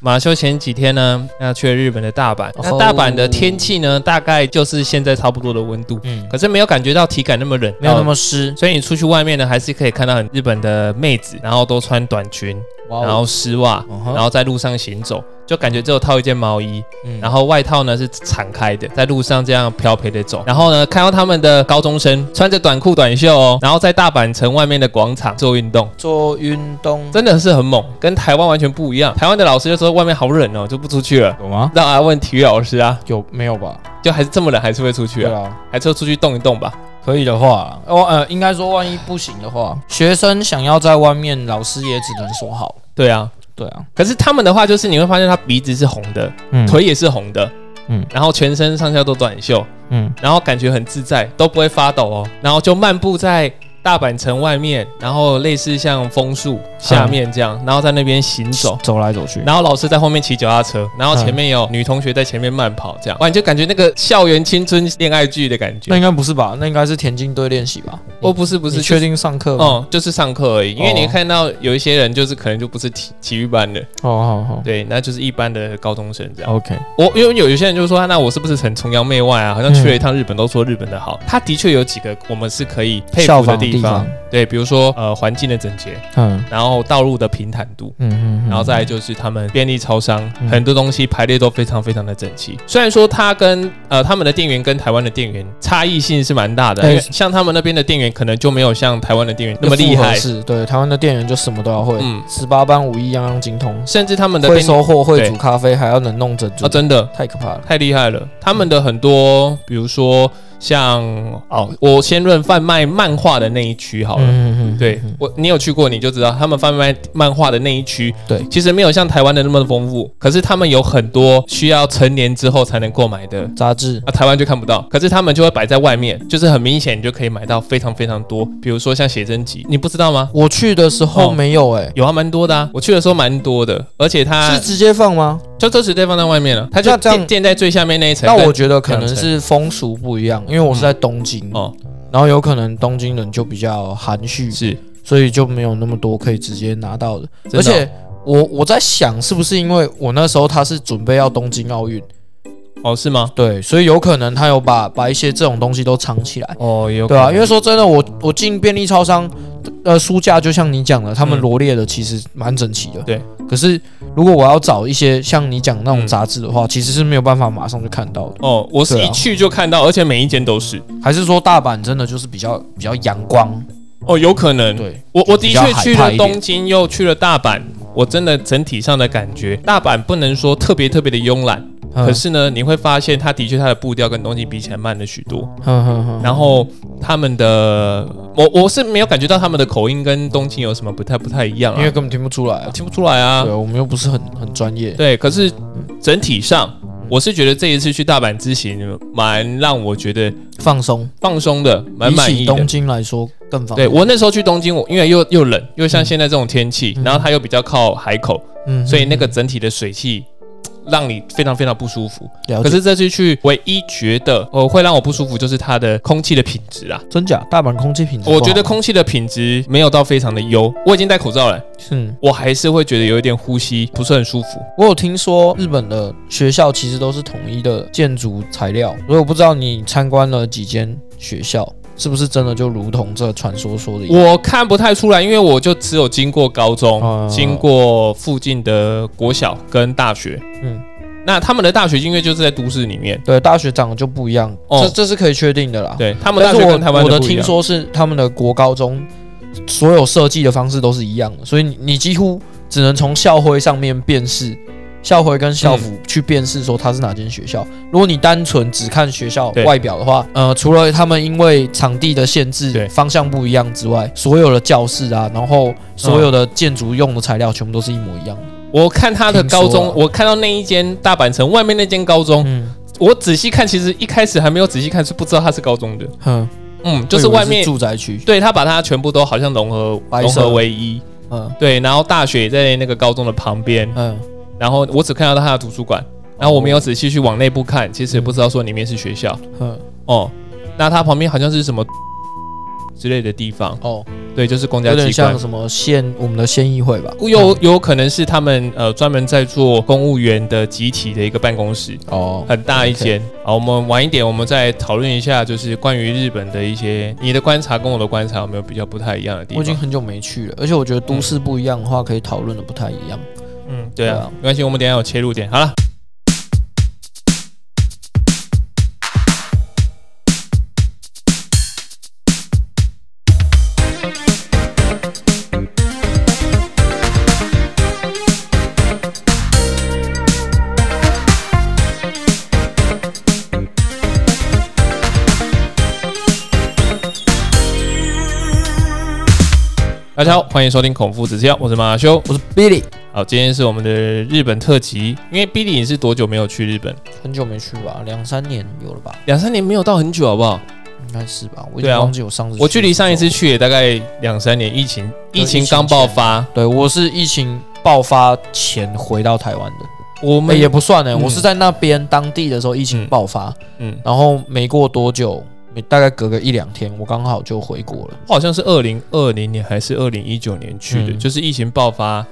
马修前几天呢，要去了日本的大阪。那哦大阪的天气呢，大概就是现在差不多的温度，嗯，可是没有感觉到体感那么冷，没有那么湿，所以你出去外面呢，还是可以看到很日本的妹子，然后都穿短裙，然后丝袜，然后在路上行走，就感觉只有套一件毛衣，嗯然后外套呢是敞开的，在路上这样飘飘的走。然后呢，看到他们的高中生穿着短裤短袖哦，然后在大阪城外面的广场做运动。做运动真的是很猛，跟台湾完全不一样。台湾的老师就说外面好冷哦，就不出去了。有吗？让他问体育老师啊，有没有吧？就还是这么冷，还是会出去啊，还是会出去动一动吧。可以的话，哦呃，应该说万一不行的话，学生想要在外面，老师也只能说好。对啊，对啊，可是他们的话就是你会发现他鼻子是红的，嗯腿也是红的，嗯嗯，然后全身上下都短袖，嗯，然后感觉很自在，都不会发抖哦。然后就漫步在大阪城外面，然后类似像枫树下面这样，然后在那边行走。走来走去，然后老师在后面骑脚踏车，然后前面有女同学在前面慢跑，这样哇，你就感觉那个校园青春恋爱剧的感觉。那应该不是吧？那应该是田径队练习吧？哦，不是不是，确定上课？哦，就是上课而已，因为哦你看到有一些人就是可能就不是体体育班的，哦，好好对，那就是一般的高中生这样。，OK，我因为有有些人就说，那我是不是很崇洋媚外啊？好像去了一趟日本，都说日本的好。他的确有几个我们是可以佩服的地方对，比如说呃环境的整洁，嗯然后道路的平坦度。嗯嗯，然后再来就是他们便利超商，嗯很多东西排列都非常非常的整齐。虽然说他跟呃他们的店员跟台湾的店员差异性是蛮大的，像他们那边的店员可能就没有像台湾的店员那么厉害，是对台湾的店员就什么都要会，嗯，十八般武艺样样精通，甚至他们的会收货会煮咖啡，还要能弄珍珠啊，，真的。太可怕了。太厉害了！他们的很多，比如说像哦，我先论贩卖漫画的那一区好了。嗯嗯对我，你有去过你就知道，他们贩卖漫画的那一区，对。其实没有像台湾的那么丰富，可是他们有很多需要成年之后才能购买的，杂志。啊，台湾就看不到，可是他们就会摆在外面，就是很明显你就可以买到非常非常多，比如说像写真集，你不知道吗？我去的时候哦。没有哎，有啊，蛮多的啊，我去的时候蛮多的，而且它是直接放吗？就都直接放在外面了，它就垫垫在最下面那一层跟。那我觉得可能是风俗不一样，因为我是在东京，哦，然后有可能东京人就比较含蓄，是，所以就没有那么多可以直接拿到的。的哦。而且我我在想，是不是因为我那时候他是准备要东京奥运，哦，是吗？对，所以有可能他有把把一些这种东西都藏起来。哦，有对啊，因为说真的，我我进便利超商，呃，书架就像你讲的，他们嗯罗列的其实蛮整齐的。对。可是如果我要找一些像你讲那种嗯杂志的话，其实是没有办法马上就看到的。哦，我是一去就看到，而且每一间都是。还是说大阪真的就是比较比较阳光？哦，有可能。对，我我的确去了东京，又去了大阪，我真的整体上的感觉，大阪不能说特别特别的慵懒，嗯可是呢，你会发现它的确它的步调跟东京比起来慢了许多。然后他们的，我我是没有感觉到他们的口音跟东京有什么不太不太一样啊，因为根本听不出来啊。听不出来啊对，。我们又不是很很专业。对，可是整体上，我是觉得这一次去大阪之行，蛮让我觉得放松，放松的，蛮比满意的起东。京来说更放松。对我那时候去东京，我因为又又冷，又像现在这种天气，嗯然后它又比较靠海口，嗯所以那个整体的水汽让你非常非常不舒服。可是这次去，唯一觉得呃会让我不舒服就是它的空气的品质啊。真假？大阪空气品质我觉得空气的品质没有到非常的优，我已经戴口罩了，嗯，我还是会觉得有一点呼吸不是很舒服。我有听说日本的学校其实都是统一的建筑材料，所以我不知道你参观了几间学校，是不是真的就如同这传说说的一样？我看不太出来，因为我就只有经过高中，哦经过附近的国小跟大学。嗯，那他们的大学音乐就是在都市里面，对，大学长得就不一样，哦这这是可以确定的啦。对他们大学跟台湾我的不一样听说是他们的国高中所有设计的方式都是一样的，所以你你几乎只能从校徽上面辨识。校徽跟校服去辨识说它是哪间学校。如果你单纯只看学校外表的话，呃，除了他们因为场地的限制、方向不一样之外，所有的教室啊，然后所有的建筑用的材料全部都是一模一样的。我看他的高中我看到那一间大阪城外面那间高中，嗯。我仔细看，其实一开始还没有仔细看，是不知道它是高中的。嗯，嗯，就是外面住宅区，对他把它全部都好像融合融白色合为一。嗯。对，然后大学也在那个高中的旁边，嗯，然后我只看到他的图书馆，然后我没有仔细去往内部看，其实也不知道说里面是学校嗯哦。那它旁边好像是什么之类的地方，哦，对，就是公家有点机关像。什么县我们的县议会吧？有有可能是他们呃专门在做公务员的集体的一个办公室，哦，很大一间。好，我们晚一点我们再讨论一下，就是关于日本的一些你的观察跟我的观察有没有比较不太一样的地方？我已经很久没去了，而且我觉得都市不一样的话，可以讨论的不太一样。嗯，对啊，没关系，我们等下有切入点。好了。大家好，欢迎收听孔夫子之药，我是马修。我是 Billy，好，今天是我们的日本特辑，因为 Billy 你是多久没有去日本？很久没去吧，两三年有了吧？两三年没有到很久，好不好？应该是吧？我已经忘记我上次去我距离上一次去也大概两三年，疫情疫情刚爆发，对我是疫情爆发前回到台湾的，我们欸也不算呢、嗯我是在那边当地的时候疫情嗯爆发，嗯，然后没过多久，没大概隔个一两天，我刚好就回国了。我好像是二零二零年还是二零一九年去的，嗯就是疫情爆发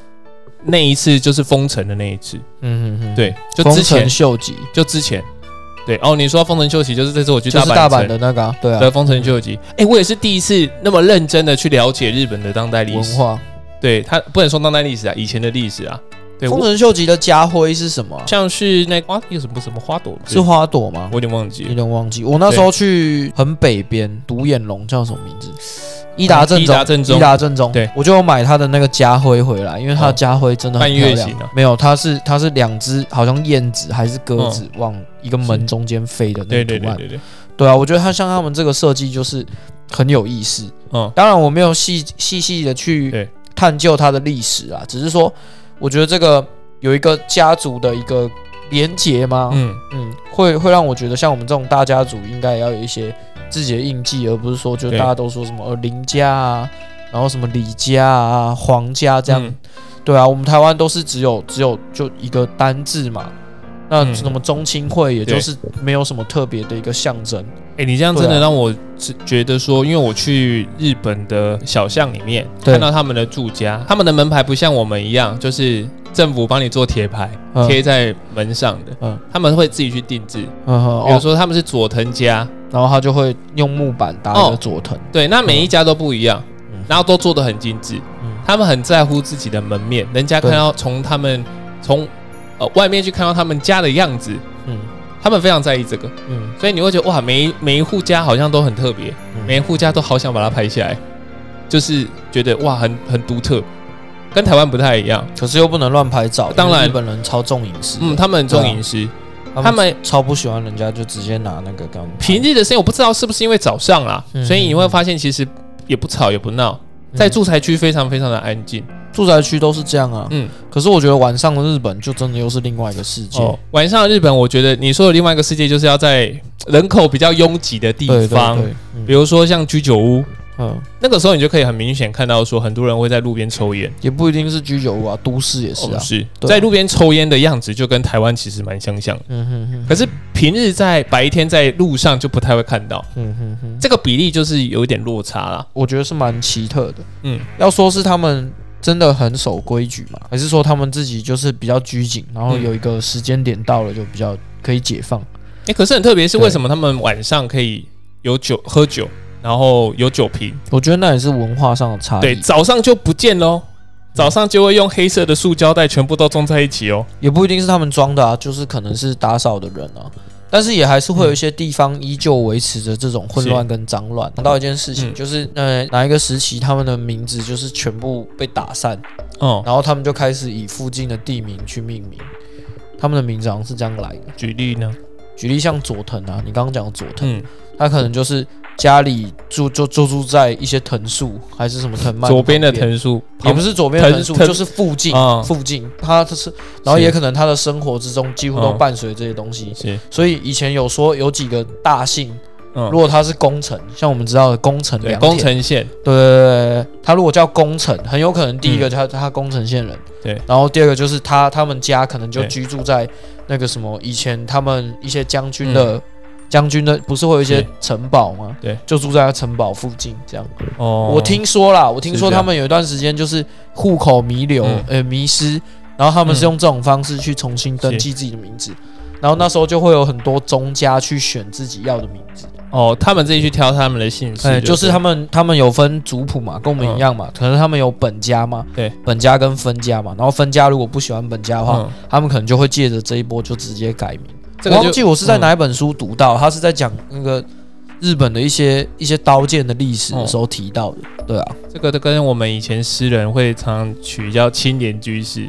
那一次，就是封城的那一次。嗯嗯嗯，对，就丰之前臣秀吉就之前，对哦，你说封城秀吉就是这次我去就是阪大阪城的那个、啊，对啊，的丰臣秀吉，哎、我也是第一次那么认真的去了解日本的当代历史。文化。对他不能说当代历史啊，以前的历史啊。对，丰我臣秀吉的家徽是什么啊、像是那花有什么什么花朵是花朵吗我？有点忘记有了。点忘记。我那时候去很北边独眼龙叫什么名字？伊达正伊宗，达正宗伊达正宗。对，我就有买他的那个家徽回来，因为他的哦家徽真的很半漂亮。月形啊没有，它是它是两只，好像燕子还是鸽子往一个门中间飞的那对个图案。对对对对，对啊，我觉得它像他们这个设计就是很有意思。嗯，当然，我没有细细细的去对探究它的历史啊，只是说，我觉得这个有一个家族的一个连结吗？嗯，嗯，会会让我觉得，像我们这种大家族，应该也要有一些自己的印记，而不是说就大家都说什么呃林家啊，然后什么李家啊、黄家这样。嗯对啊，我们台湾都是只有只有就一个单字嘛。那嗯。什么中青会，也就是没有什么特别的一个象征。哎、你这样真的让我只觉得说，因为我去日本的小巷里面看到他们的住家，他们的门牌不像我们一样，就是政府帮你做铁牌嗯。贴在门上的，嗯。他们会自己去定制，比如说他们是佐藤家，然后他就会用木板搭一哦。个佐藤。对，那每一家都不一样，嗯。然后都做的很精致，嗯。他们很在乎自己的门面，人家看到从他们从呃外面去看到他们家的样子，嗯。他们非常在意这个，嗯。所以你会觉得哇，每一每一户家好像都很特别，嗯。每一户家都好想把它拍下来，就是觉得哇，很很独特，跟台湾不太一样。可是又不能乱拍照，当然。日本人超重隐私，嗯，他们很重隐私，他他们超不喜欢人家就直接拿那个跟他们拍。平日的时间我不知道是不是因为早上啦，嗯所以你会发现其实也不吵也不闹，嗯。在住宅区非常非常的安静。住宅区都是这样啊。嗯，可是我觉得晚上的日本就真的又是另外一个世界。哦，晚上的日本，我觉得你说的另外一个世界就是要在人口比较拥挤的地方，比如说像居酒屋，嗯，那个时候你就可以很明显看到说很多人会在路边抽烟。也不一定是居酒屋啊，都市也是啊。哦是啊在路边抽烟的样子，就跟台湾其实蛮相像的。嗯哼哼，可是平日在白天在路上就不太会看到，嗯哼哼，这个比例就是有一点落差啦。我觉得是蛮奇特的。嗯，要说是他们真的很守规矩嘛，还是说他们自己就是比较拘谨，然后嗯有一个时间点到了就比较可以解放？哎、可是很特别，是为什么他们晚上可以有酒喝酒，然后有酒瓶？我觉得那也是文化上的差异。对，早上就不见喽，早上就会用黑色的塑胶袋全部都装在一起哦。也不一定是他们装的啊，就是可能是打扫的人啊。但是也还是会有一些地方依旧维持着这种混乱跟脏乱。想到一件事情，嗯就是呃哪一个时期他们的名字就是全部被打散，哦，然后他们就开始以附近的地名去命名，他们的名字好像是这样来的。举例呢？举例像佐藤啊，你刚刚讲佐藤，嗯，他可能就是家里住就就住在一些藤树还是什么藤蔓左边的藤树，也不是左边的藤树，藤就是附近啊。附近，他是，然后也可能他的生活之中几乎都嗯伴随这些东西，是，所以以前有说有几个大姓，嗯。如，果他是工程，像我们知道的工程对，良田，宫城县，对对对他如果叫工程，很有可能第一个他他工程县人，嗯对，然后第二个就是他他们家可能就对。居住在那个什么以前他们一些将军嗯。的将军的不是会有一些是城堡吗？对，就住在他城堡附近这样。哦，我听说啦，我听是这样。说他们有一段时间就是户口弥留，嗯。呃，迷失，然后他们是嗯用这种方式去重新登记自己的名字，然后那时候就会有很多宗家去选自己要的名字，哦，他们自己去挑他们的姓氏，哎，就是他们们他们有分族谱嘛，跟我们一样嘛，可能他们有本家嘛，对，本家跟分家嘛，然后分家如果不喜欢本家的话，嗯，他们可能就会借着这一波就直接改名。这个忘记我是在哪一本书读到，他是在讲那个日本的一些一些刀剑的历史的时候提到的。对啊，这个都跟我们以前诗人会常常取叫青莲居士，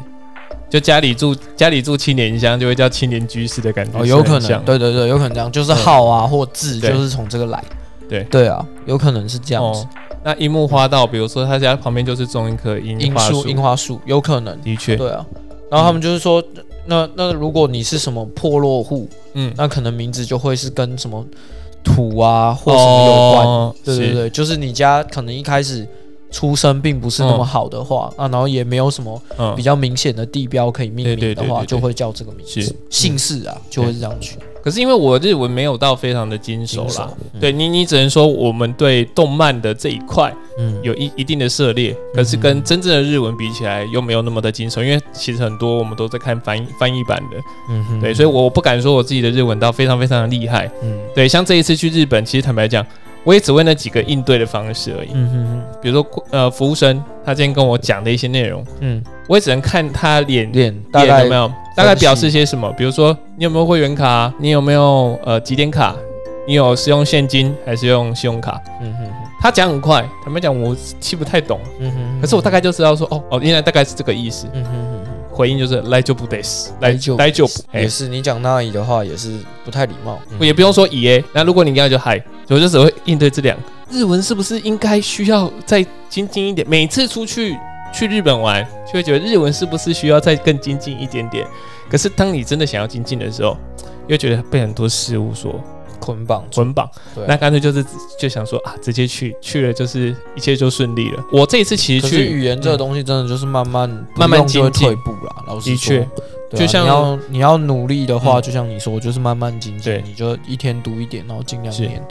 就家里住家里住青年乡，就会叫青年居士的感觉哦，有可能，对对对，有可能这样，就是号啊或字，就是从这个来。对对啊，有可能是这样子哦。。那樱木花道，比如说他家旁边就是种一棵樱樱树、花树，樱花树，有可能。的确，对啊，然后他们就是说，那那如果你是什么破落户，嗯，那可能名字就会是跟什么土啊或什么有关。对对对，就是你家可能一开始出身并不是那么好的话，啊，然后也没有什么嗯。比较明显的地标可以命名的话，就会叫这个名字，姓氏啊，就会是这样取。可是因为我日文没有到非常的精熟啦，对你，你只能说我们对动漫的这一块嗯，有一一定的涉猎，可是跟真正的日文比起来又没有那么的精熟，因为其实很多我们都在看翻译翻译版的，嗯哼。对，所以我不敢说我自己的日文到非常非常的厉害，嗯。对，像这一次去日本，其实坦白讲，我也只会那几个应对的方式而已，嗯哼哼比如说呃服务生他今天跟我讲的一些内容，嗯，我也只能看他脸脸大概脸有没有大概表示些什么？比如说你有没有会员卡？你有没有呃几点卡？你有是用现金还是用信用卡？嗯哼哼他讲很快，坦白讲我听不太懂，嗯哼，可是我大概就知道说哦哦，原来大概是这个意思。嗯哼哼哼。回应就是来就不得死，来来就来就不，哎也，是你讲那里的话也是不太礼貌，嗯也不用说以耶。那如果你刚才就嗨，我就只会应对这两个。日文是不是应该需要再精进一点？每次出去去日本玩，就会觉得日文是不是需要再更精进一点点？可是当你真的想要精进的时候，又觉得被很多事物所捆绑，捆绑，那干脆就是就想说啊，直接去去了，就是一切就顺利了。我这一次其实去语言这个东西真的就是慢慢不慢慢就会退步啦。老师说的确，啊就像你要你要努力的话，嗯。就像你说，就是慢慢精进对，你就一天读一点，然后尽量是。念。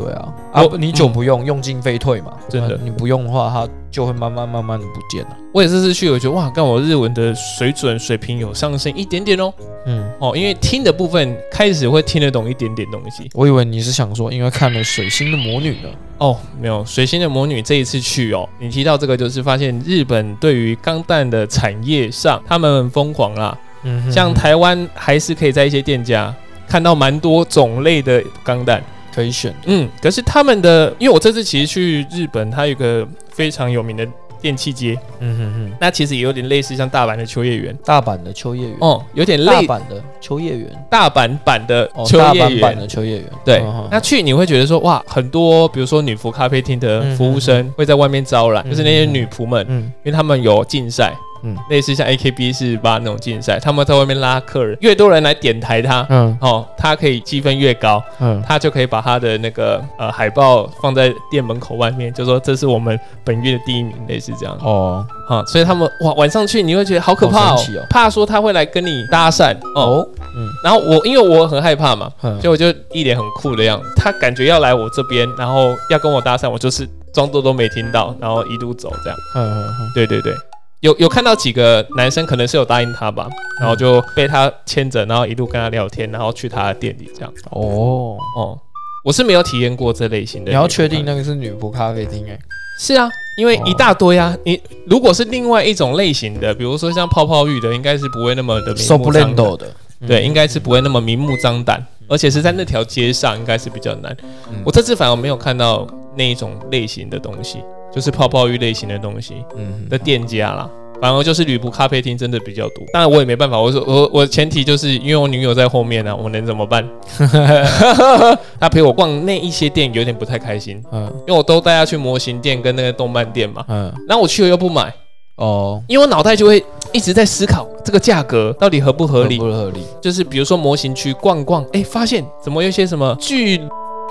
对啊，啊你久嗯不用，用进废退嘛。真的啊你不用的话，它就会慢慢慢慢的不见了。我也是是去，我觉得哇，跟我日文的水准水平有上升一点点哦嗯，哦，因为听的部分开始会听得懂一点点东西我以为你是想说，因为看了《水星的魔女》呢。哦。没有水星的魔女这一次去哦，你提到这个就是发现日本对于钢弹的产业上他们很疯狂啦，嗯哼像台湾还是可以在一些店家看到蛮多种类的钢弹。可以选，嗯，可是他们的，因为我这次其实去日本，它有一个非常有名的电器街，嗯哼哼，那其实也有点类似像大阪的秋叶原。大阪的秋叶原，哦，有点类大阪的秋叶原，大阪版的哦，秋大阪版叶原。的秋叶原，对嗯哼，那去你会觉得说哇，很多比如说女仆咖啡厅的服务生会在外面招揽，嗯就是那些女仆们，嗯。因为他们有竞赛，嗯。类似像 AKB 四八那种竞赛，他们在外面拉客人，越多人来点台他，嗯。哦，他可以积分越高，嗯，他就可以把他的那个呃海报放在店门口外面，就说这是我们本月的第一名，类似这样。哦。啊、所以他们哇晚上去你会觉得好可怕怕说他会来跟你搭讪哦。哦，嗯。然后我因为我很害怕嘛，嗯。所以我就一脸很酷的样子，他感觉要来我这边，然后要跟我搭讪，我就是装作都没听到，然后一路走这样。嗯嗯嗯，对对对。有有看到几个男生可能是有答应他吧，然后就被他牵着，然后一路跟他聊天，然后去他的店里这样。哦，哦，我是没有体验过这类型的。你要确定那个是女仆咖啡厅哎，是啊，因为一大堆啊。你如果是另外一种类型的，比如说像泡泡浴的，应该是不会那么的明目张胆。的，对，应该是不会那么明目张胆，而且是在那条街上，应该是比较难。嗯我这次反而没有看到那一种类型的东西，就是泡泡浴类型的东西嗯的店家啦。反而就是旅仆咖啡厅真的比较多，当然我也没办法，我说我我前提就是因为我女友在后面呢、啊，我能怎么办？她陪我逛那一些店有点不太开心，嗯因为我都带她去模型店跟那个动漫店嘛，嗯然后我去了又不买，哦，因为我脑袋就会一直在思考这个价格到底合不合理不。合理？就是比如说模型区逛逛，哎，发现怎么有些什么巨，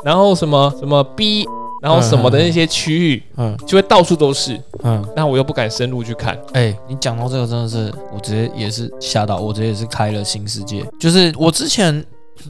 然后什么什么 B，然后什么的那些区域，嗯就会到处都是，嗯，那我又不敢深入去看。哎，你讲到这个真的是，我直接也是吓到，我直接也是开了新世界。就是我之前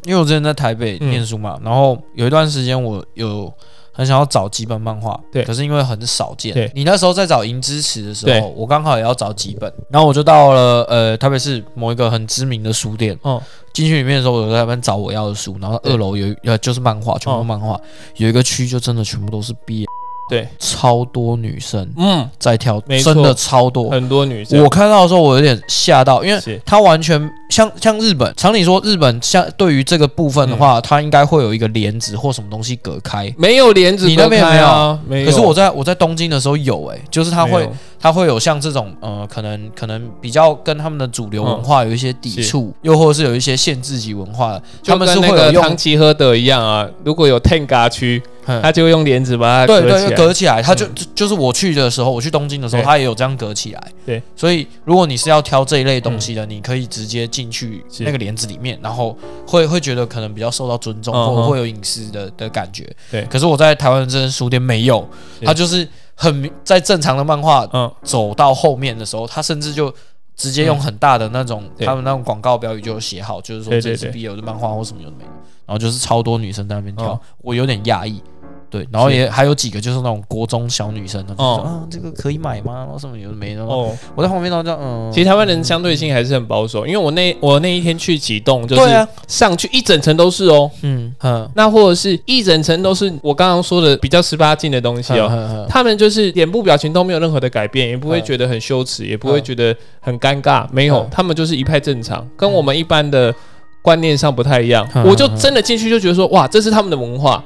因为我之前在台北嗯念书嘛，然后有一段时间我有很想要找几本漫画，对。可是因为很少见，对。你那时候在找银之匙的时对。候，我刚好也要找几本，然后我就到了呃特别是某一个很知名的书店，哦，进去里面的时候，我就在那边找我要的书，然后二楼有呃就是漫画，全部哦。漫画，有一个区就真的全部都是 B，对，超多女生嗯，在跳，没错。真的超多。很多女生，我看到的时候，我有点吓到，因为是。它完全像像日本，常理说日本像对于这个部分的嗯。话，它应该会有一个帘子或什么东西隔开。没有帘子你那边没有？啊，没有。可是我在我在东京的时候有诶、就是它会没有它会有像这种呃，可能可能比较跟他们的主流文化有一些抵是。触，又或者是有一些限制级文化的，他就们是跟那个会有用唐吉诃德一样啊，如果有 Tenga 区，嗯他就会用帘子把它对对，隔起来。就隔起来，它就嗯就就是我去的时候，我去东京的时候，他也有这样隔起来。对，所以如果你是要挑这一类东西的，你可以直接进去那个帘子里面，然后会会觉得可能比较受到尊重，或者会有隐私的的感觉。对。可是我在台湾的这间书店没有，是。它就是很明在正常的漫画嗯，走到后面的时候，他甚至就。直接用很大的那种，对。他们那种广告标语就写好，就是说这是 BL 的漫画或什么有的没的，然后就是超多女生在那边跳，哦我有点讶异。对，然后也还有几个就是那种国中小女生，她就说哦。啊，这个可以买吗？然后什么有的没的。哦，我在旁边然后这样，嗯，其实台湾人相对性还是很保守，因为我那我那一天去几栋，就是上去一整层都是哦，嗯。嗯，那或者是一整层都是我刚刚说的比较十八禁的东西哦。哦，他们就是脸部表情都没有任何的改变，也不会嗯。觉得很羞耻，也不会觉得很尴尬，没有嗯，他们就是一派正常，跟我们一般的观念上不太一样。嗯我就真的进去就觉得说，哇，这是他们的文化，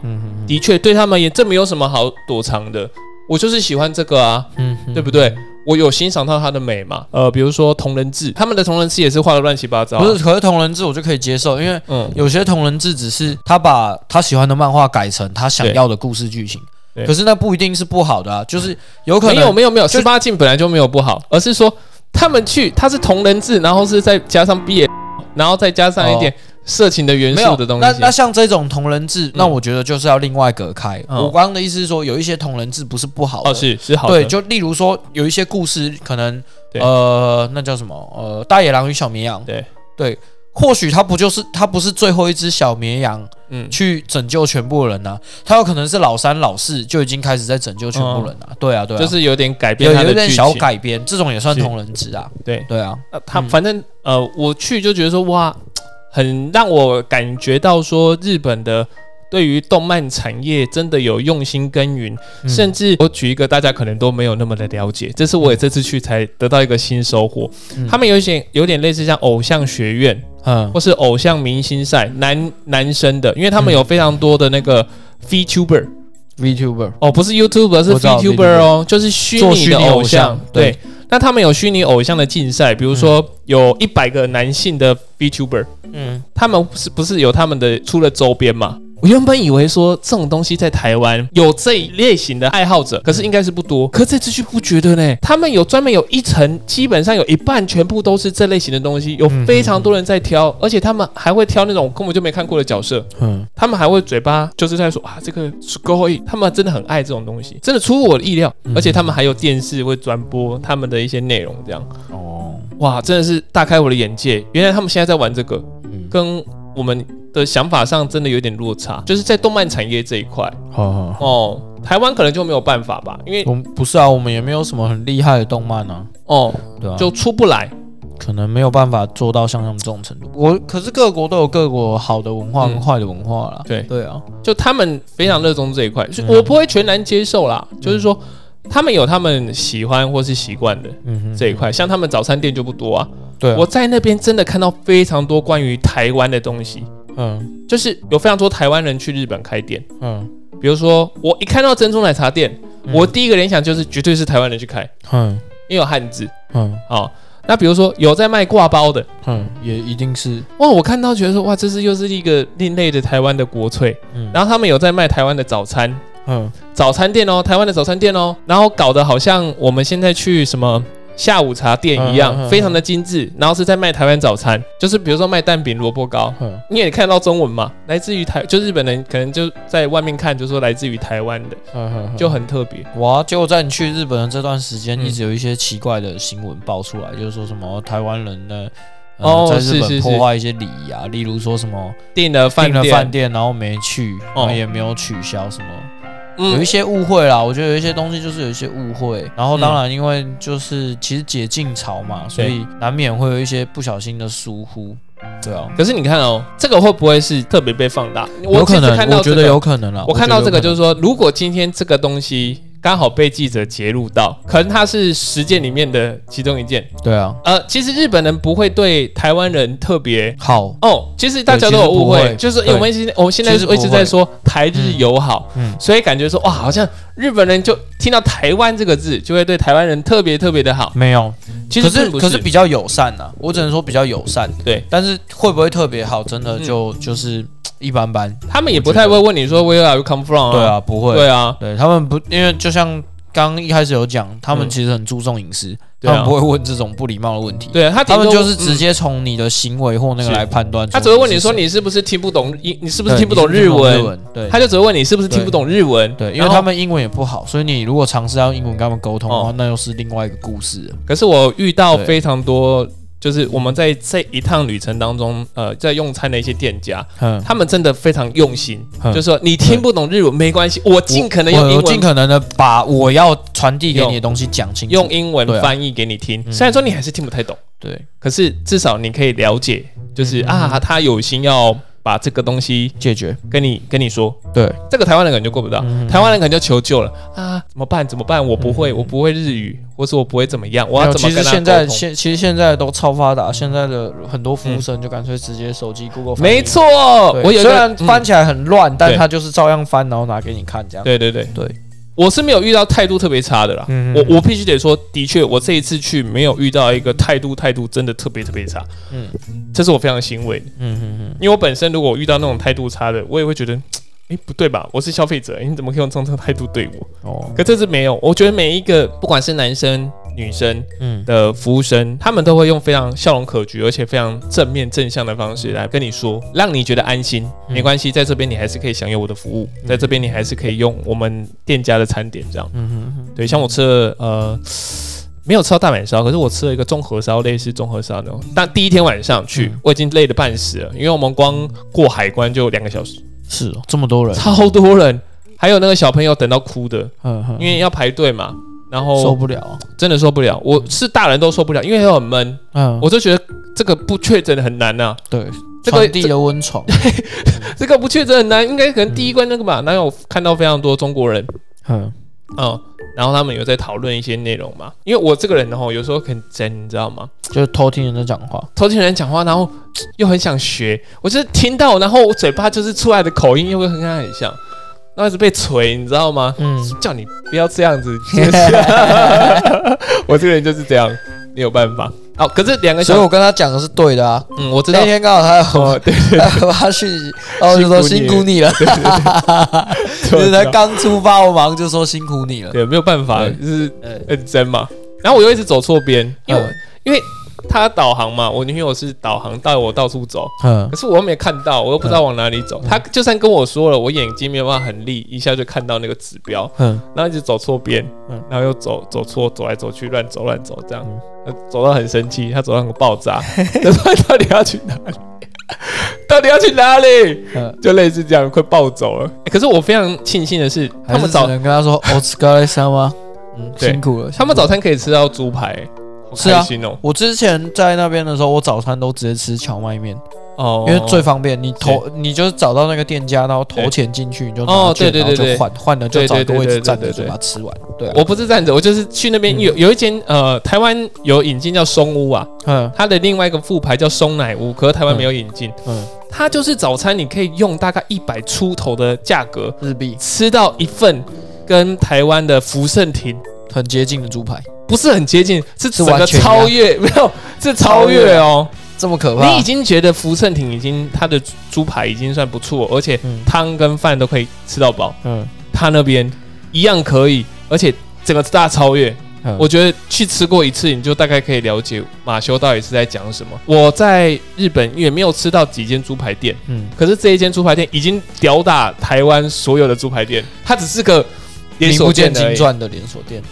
的确对他们也这没有什么好躲藏的。我就是喜欢这个啊，对不对？我有欣赏到它的美嘛？呃，比如说同人志，他们的同人志也是画的乱七八糟啊、不是，可是同人志我就可以接受，因为嗯，有些同人志只是他把他喜欢的漫画改成他想要的故事剧情，可是那不一定是不好的啊，就是有可能没有没有没有，就十八禁本来就没有不好，而是说他们去，他是同人志，然后是再加上 B，然后再加上一点色情的元素的东西。那那像这种同人志，那我觉得就是要另外隔开。嗯。我刚刚的意思是说，有一些同人志不是不好的，哦是是好的，对，就例如说有一些故事可能对。呃，那叫什么？呃，大野狼与小绵羊，对。对，或许他不就是他不是最后一只小绵羊嗯。去拯救全部人呐、啊，他有可能是老三老四就已经开始在拯救全部人啊，对啊对啊，就是有点改变有点小。改编，这种也算同人志啊，对，对啊，呃他嗯反正呃，我去就觉得说哇，很让我感觉到说日本的。对于动漫产业真的有用心耕耘，嗯。甚至我举一个大家可能都没有那么的了解，这是我也这次去才得到一个新收获。嗯。他们有一些有点类似像偶像学院嗯。或是偶像明星赛男男生的，因为他们有非常多的那个 VTuber、VTuber 哦，不是 YouTuber 是 VTuber 哦，就是虚拟的偶偶像对，那他们有虚拟偶像的竞赛，比如说有一百个男性的 VTuber，嗯。他们是不是有他们的出了周边嘛？我原本以为说这种东西在台湾有这一类型的爱好者，可是应该是不多。可这次却不觉得呢？他们有专门有一层，基本上有一半全部都是这类型的东西，有非常多人在挑，而且他们还会挑那种根本就没看过的角色，嗯他们还会嘴巴就是在说啊这个是勾引，他们真的很爱这种东西，真的出乎我的意料。而且他们还有电视会转播他们的一些内容，这样哦哇，真的是大开我的眼界。原来他们现在在玩这个，嗯，跟我们的想法上真的有点落差，就是在动漫产业这一块。哦，台湾可能就没有办法吧，因为我们不是啊，我们也没有什么很厉害的动漫啊，哦对啊，就出不来，可能没有办法做到像他们这种程度。我可是各国都有各国好的文化跟嗯。坏的文化啦。对。对啊，就他们非常热衷这一块，所以嗯我不会全然接受啦，就是说他们有他们喜欢或是习惯的这一块，像他们早餐店就不多啊，对啊，我在那边真的看到非常多关于台湾的东西，嗯。就是有非常多台湾人去日本开店。嗯。比如说，我一看到珍珠奶茶店，嗯。我第一个联想就是绝对是台湾人去开，嗯。因为有汉字。嗯。哦。那比如说有在卖挂包的，嗯，也一定是。哇，我看到觉得说哇，这是又是一个另类的台湾的国粹。嗯。然后他们有在卖台湾的早餐，嗯。早餐店哦，台湾的早餐店哦，然后搞得好像我们现在去什么下午茶店一样，嗯嗯嗯非常的精致，然后是在卖台湾早餐，就是比如说卖蛋饼、萝卜糕，嗯你也看到中文嘛，来自于台，就日本人可能就在外面看，就说来自于台湾的，嗯，就很特别。哇！结果在你去日本的这段时间，嗯一直有一些奇怪的新闻爆出来，就是说什么台湾人呢，在日本破坏一些礼仪啊，例如说什么订了饭订了店，饭店然后没去，然后哦也没有取消什么。有一嗯，些误会啦，我觉得有一些东西就是有一些误会，然后当然因为就是其实解禁潮嘛，所以难免会有一些不小心的疏忽，对啊，可是你看哦，这个会不会是特别被放大？我有可能我觉得有可能啦。我看到这个就是，说，如果今天这个东西刚好被记者截录到，可能它是十件里面的其中一件。对啊，呃，其实日本人不会对台湾人特别。好，哦，其实大家都有误会，就是因为我们现在我们现在一直在说台日友好，嗯，所以感觉说哇，好像日本人就听到台湾这个字，就会对台湾人特别特别的好。没有，其实可是可是比较友善呐，我只能说比较友善，对，但是会不会特别好，真的就就是一般般，他们也不太会问你说 Where are you come from？、对，啊，不会，对啊，对他们不，因为就像刚一开始有讲，他们嗯其实很注重隐私，他们不会问这种不礼貌的问题。对啊，他他们就是直嗯接从你的行为或那个来判断。他只会问你说你是不是听不懂英，你是不是听不懂日文？对他就只会问你是不是听不懂日文。对，因为他们英文也不好，所以你如果尝试要英文跟他们沟通的话哦，那又是另外一个故事。可是我遇到非常多，就是我们在这一趟旅程当中，呃，在用餐的一些店家，嗯，他们真的非常用心，嗯。就是说你听不懂日文没关系，我尽可能用我英文尽可能的把我要传递给你的东西讲清楚。用英文翻译给你听。嗯。虽然说你还是听不太懂，对。可是至少你可以了解，就是嗯。啊，他有心要把这个东西解决，跟你跟你说，对，这个台湾人可能就过不到，嗯。台湾人可能就求救了。啊，怎么办？怎么办？我不会，我不会日语，或是我不会怎么样，我要怎么跟他其实现在？现其实现在都超发达，现在的很多服务生就干脆直接手机 Google 翻没。错，我虽然嗯。翻起来很乱，但对。他就是照样翻，然后拿给你看这样。对对对。对，我是没有遇到态度特别差的啦。嗯我我必须得说，的确，我这一次去没有遇到一个态度态度真的特别特别差，嗯这是我非常欣慰的。嗯嗯嗯，因为我本身如果遇到那种态度差的，我也会觉得，哎，不对吧？我是消费者，诶你怎么可以用这种态度对我？哦，可这次没有，我觉得每一个不管是男生女生嗯的服务生，他们都会用非常笑容可掬，而且非常正面正向的方式来跟你说，让你觉得安心。嗯没关系，在这边你还是可以享有我的服务，在这边你还是可以用我们店家的餐点这样。嗯嗯嗯，对，像我吃了呃。没有吃到大阪烧，可是我吃了一个综合烧，类似综合烧那种。但第一天晚上去，嗯我已经累得半死了，因为我们光过海关就两个小时，是哦，这么多人，超多人，还有那个小朋友等到哭的，嗯嗯，因为要排队嘛，然后受不了，真的受不了，我是大人都受不了，因为又很闷，嗯，我就觉得这个不确诊的很难呐、对这个地的温床，这个不确诊很难，应该可能第一关那个吧，哪有看到非常多中国人，嗯。嗯，然后他们有在讨论一些内容嘛，因为我这个人哦，有时候很真，你知道吗？就是偷听人家讲话，偷听人讲话，然后又很想学，我就是听到，然后我嘴巴就是出来的口音又会跟他很像，然后一直被锤，你知道吗？嗯，叫你不要这样子，就 是 我这个人就是这样，没有办法。哦，可是两个小，所以我跟他讲的是对的啊。嗯，我知道那，天刚好他有哦，对，他发讯息，然后我就说辛辛苦苦你了，就是他对刚出发，我马上就说辛苦你了。对，没有办法，就是呃认真嘛。然后我又一直走错边，因为嗯因为他导航嘛，我女朋友是导航带我到处走，嗯可是我又没看到，我又不知道往哪里走。他就算跟我说了，我眼睛没有办法很利，一下就看到那个指标，嗯，然后一直走错边嗯，然后又走走错，走来走去，乱走乱走这样走到很生气，他走到很爆炸，他说到底要去哪里？到底要去哪里？嗯就类似这样，快暴走了。欸可是我非常庆幸的是，他们早能跟他说哦，此该三吗？嗯，对辛苦了。他们早餐可以吃到猪排，好是啊开心哦。我之前在那边的时候，我早餐都直接吃荞麦面，哦，因为最方便。你投，你就是找到那个店家，然后投钱进去，你就拿哦券，对对对对换，换了就对对找一个位对置站着就对对对把它吃完。对啊，我不是站着，我就是去那边嗯有有一间呃，台湾有引进叫松屋啊，嗯它的另外一个副牌叫松奶屋，可是台湾没有引进。嗯，它就是早餐，你可以用大概一百出头的价格日币吃到一份跟台湾的福盛亭很接近的猪排，不是很接近，是整个超越，没有是超越哦。这么可怕？你已经觉得福盛亭已经它的猪排已经算不错，而且嗯汤跟饭都可以吃到饱，嗯，他那边一样可以，而且整个大超越。嗯我觉得去吃过一次，你就大概可以了解马修到底是在讲什么。我在日本也没有吃到几间猪排店，嗯可是这一间猪排店已经吊打台湾所有的猪排店，它只是个连锁店而已。经传的连锁店。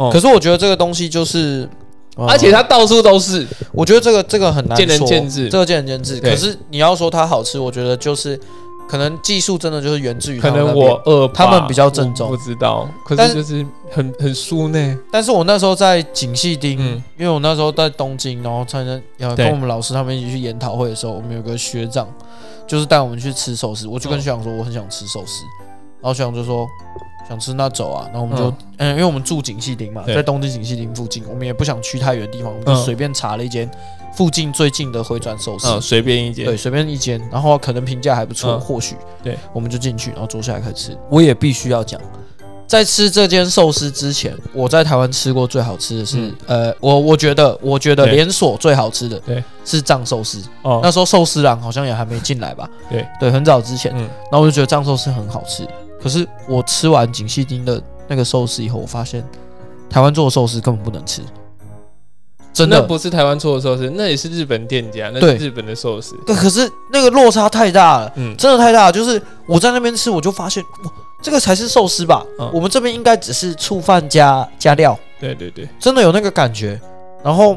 哦。可是我觉得这个东西就是而且它到处都是。我觉得这个这个很难见仁说见智。这个见仁见智。对。可是你要说它好吃，我觉得就是可能技术真的就是源自于可能他们那边。我饿吧，他们比较正宗我不知道。可但是是就是很很酥呢。但是我那时候在景细町，嗯。因为我那时候在东京，然后参加要对。跟我们老师他们一起去研讨会的时候，我们有个学长就是带我们去吃寿司，我就跟嗯学长说我很想吃寿司，然后学长就说想吃那走啊，然后我们就嗯。嗯因为我们住景溪町嘛，对。在东京景溪町附近，我们也不想去太远的地方，我们就嗯。随便查了一间附近最近的回转寿司，嗯，随便一间。对，随便一间，然后可能评价还不错，嗯。或许。对，我们就进去，然后坐下来开始吃。我也必须要讲，在吃这间寿司之前，我在台湾吃过最好吃的是，嗯。呃，我我觉得，我觉得对。连锁最好吃的，对，是藏寿司。哦，那时候寿司郎好像也还没进来吧？对。对，很早之前，嗯，然后我就觉得藏寿司很好吃。可是我吃完景细町的那个寿司以后，我发现台湾做的寿司根本不能吃，真那的。不是台湾做的寿司，那也是日本店家，那是日本的寿司。对，可是那个落差太大了。嗯，真的太大了，就是我在那边吃，我就发现，哇，这个才是寿司吧？嗯我们这边应该只是醋饭加加料，对对对，真的有那个感觉。然后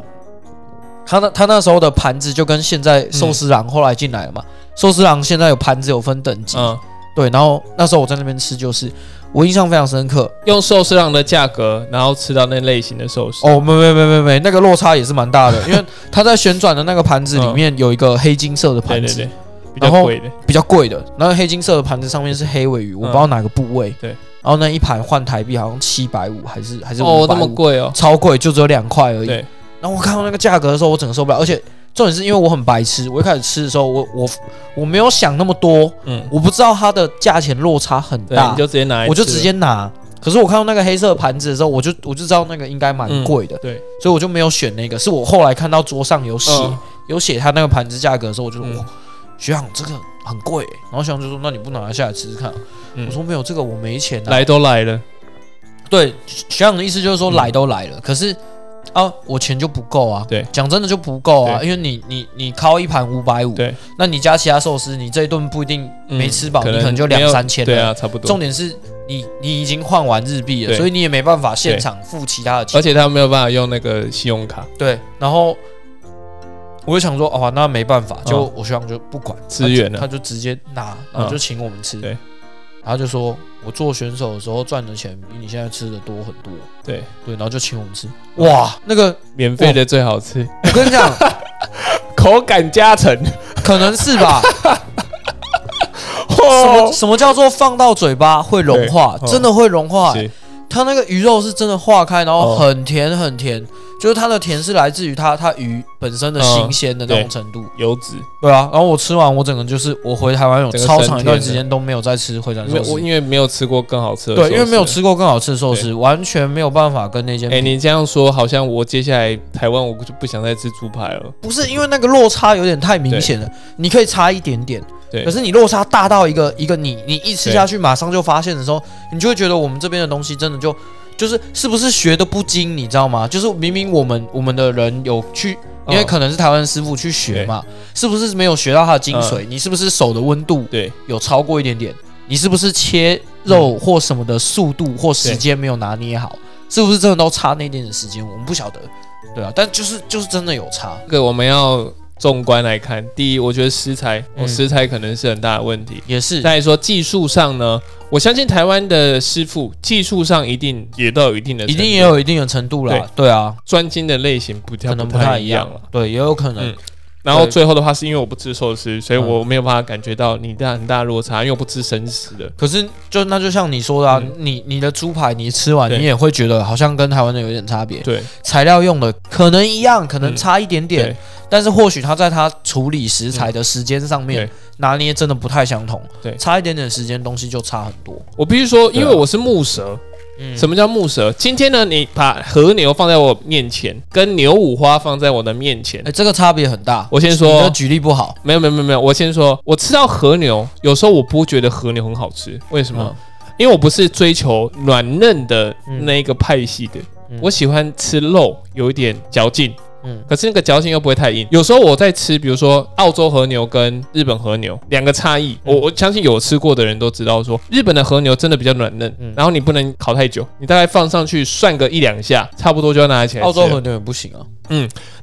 他那他那时候的盘子就跟现在寿司郎后来进来了嘛，寿司郎现在有盘子有分等级，嗯，对。然后那时候我在那边吃，就是我印象非常深刻。用寿司郎的价格，然后吃到那类型的寿司。哦，没没没没没，那个落差也是蛮大的，因为它在旋转的那个盘子里面有一个黑金色的盘子，对对，比较然后贵的。比较贵的，然后黑金色的盘子上面是黑尾鱼，我不知道哪个部位。嗯对，然后那一盘换台币好像七百五，还是还是哦那么贵哦。超贵，就只有两块而已。对，然后我看到那个价格的时候，我整个受不了，而且重点是因为我很白痴，我一开始吃的时候，我我我没有想那么多，嗯，我不知道它的价钱落差很，大你，就直接拿，我就直接拿。可是我看到那个黑色的盘子的时候，我就我就知道那个应该蛮贵的，对，所以我就没有选那个。是我后来看到桌上有写、嗯有写他那个盘子价格的时候，我就说、嗯哇，学长这个很贵欸。然后学长就说：“那你不拿下来吃吃看啊？”嗯我说：“没有，这个我没钱、啊。”来都来了，对学长的意思就是说嗯来都来了，可是啊我钱就不够啊。对讲真的就不够啊，因为你你你烤一盘五百五，对，那你加其他寿司，你这一顿不一定没吃饱，嗯你可能就两三千了。对啊，差不多。重点是你你已经换完日币了，所以你也没办法现场付其他的钱而。且他没有办法用那个信用卡对，然后我就想说，哦，那没办法，嗯就我希望就不管支援了他就直接拿，然后就请我们吃。对，然后就说我做选手的时候赚的钱比你现在吃的多很多。对，对，然后就请我们吃。哇，那个免费的最好吃，我跟你讲，口感加成。可能是吧。什么什么叫做放到嘴巴会融化？真的会融化、它那个鱼肉是真的化开，然后哦很甜很甜，就是它的甜是来自于它它鱼本身的新鲜的那种程度。油脂，对啊，然后我吃完，我整个就是我回台湾有超长一段时间都没有再吃回转寿司。我因为没有吃过更好吃的寿对，因为没有。吃过更好吃的寿司，完全没有办法跟那间哎，比。你这样说，好像我接下来台湾我就不想再吃猪排了。不是因为那个落差有点太明显了，你可以差一点点，对可，是你落差大到一个一个你你一吃下去马上就发现的时候，你就会觉得我们这边的东西真的就就是是不是学的不精，你知道吗？就是明明我们我们的人有去，因为哦可能是台湾师傅去学嘛，是不是没有学到它的精髓？你是不是手的温度对，有超过一点点？你是不是切肉或什么的速度或时间没有拿捏好？是不是真的都差那一点点时间？我们不晓得，对啊，但就是就是真的有差。这个我们要纵观来看。第一，我觉得食材，食材可能是很大的问题。也是，再来说技术上呢，我相信台湾的师傅技术上一定也都有一定的，一定也有一定的程度啦。对啊，专精的类型不太可能不不太一样一样了。对，也有可能。嗯然后最后的话，是因为我不吃寿司，所以嗯。我没有办法感觉到你的很大的落差，因为我不吃生食的。可是就那就像你说的啊，嗯。你你的猪排你吃完你也会觉得好像跟台湾的有点差别，对。材料用的可能一样，可能嗯差一点点，对。但是或许他在他处理食材的时间上面对。拿捏真的不太相同，对。差一点点时间东西就差很多。我必须说，因为我是木蛇。嗯。什么叫木蛇？今天呢，你把和牛放在我面前，跟牛五花放在我的面前。哎、，这个差别很大。我先你的说，举例不好，没有没有没有没有，我先说，我吃到和牛，有时候我不觉得和牛很好吃，为什么？嗯。因为我不是追求软嫩的那一个派系的，嗯。我喜欢吃肉有一点嚼劲，嗯。可是那个嚼劲又不会太硬。有时候我在吃，比如说澳洲和牛跟日本和牛两个差异，嗯。我我相信有吃过的人都知道说，日本的和牛真的比较软嫩，嗯。然后你不能烤太久，你大概放上去涮个一两下，差不多就要拿起来。澳洲和牛也不行啊，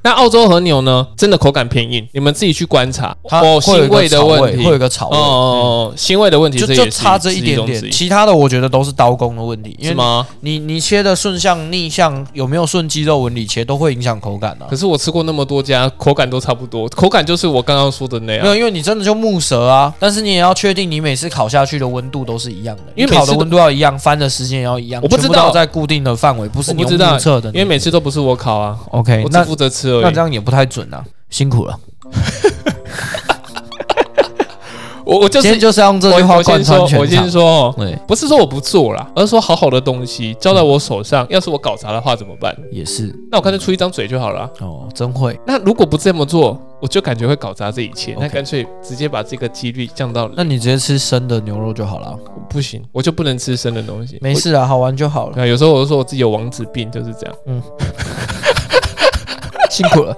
那澳洲和牛呢，真的口感偏硬，你们自己去观察。它哦，腥味的问题，会有个草味，哦腥味的问题，就就差这一点点，其他的我觉得都是刀工的问题，因为是吗？你你切的顺向逆向有没有顺肌肉纹理切都会影响口感啊可。是我吃过那么多家，口感都差不多，口感就是我刚刚说的那样。没有，因为你真的就木舌啊，但是你也要确定你每次烤下去的温度都是一样的，因为烤的温度要一样，翻的时间也要一样，我不知道在固定的范围，不是你知道测的，因为每次都不是我烤啊，OK，那我只负责吃而已那这。样也不太准啊，辛苦了。我我就是今天就是要用这句话我我先说，贯穿全我先。说不是说我不做啦，而是说好好的东西交在我手上，要是我搞砸的话怎么办？也是那我干脆出一张嘴就好了啊。哦，真会。那如果不这么做，我就感觉会搞砸这一切。那干脆直接把这个几率降到那你直接吃生的牛肉就好了，不行，我就不能吃生的东西。没事啊，好玩就好了。我。对啊，有时候我就说我自己有王子病，就是这样。辛苦了，